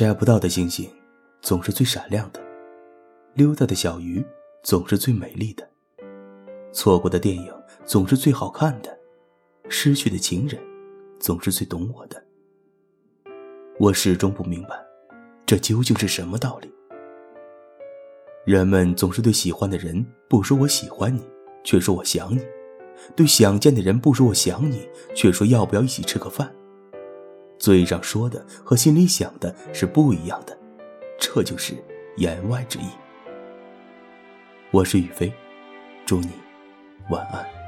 摘不到的星星，总是最闪亮的；溜达的小鱼，总是最美丽的；错过的电影，总是最好看的；失去的情人，总是最懂我的。我始终不明白，这究竟是什么道理？人们总是对喜欢的人不说“我喜欢你”，却说“我想你”；对想见的人不说“我想你”，却说“要不要一起吃个饭”。嘴上说的和心里想的是不一样的，这就是言外之意。我是雨飞，祝你晚安。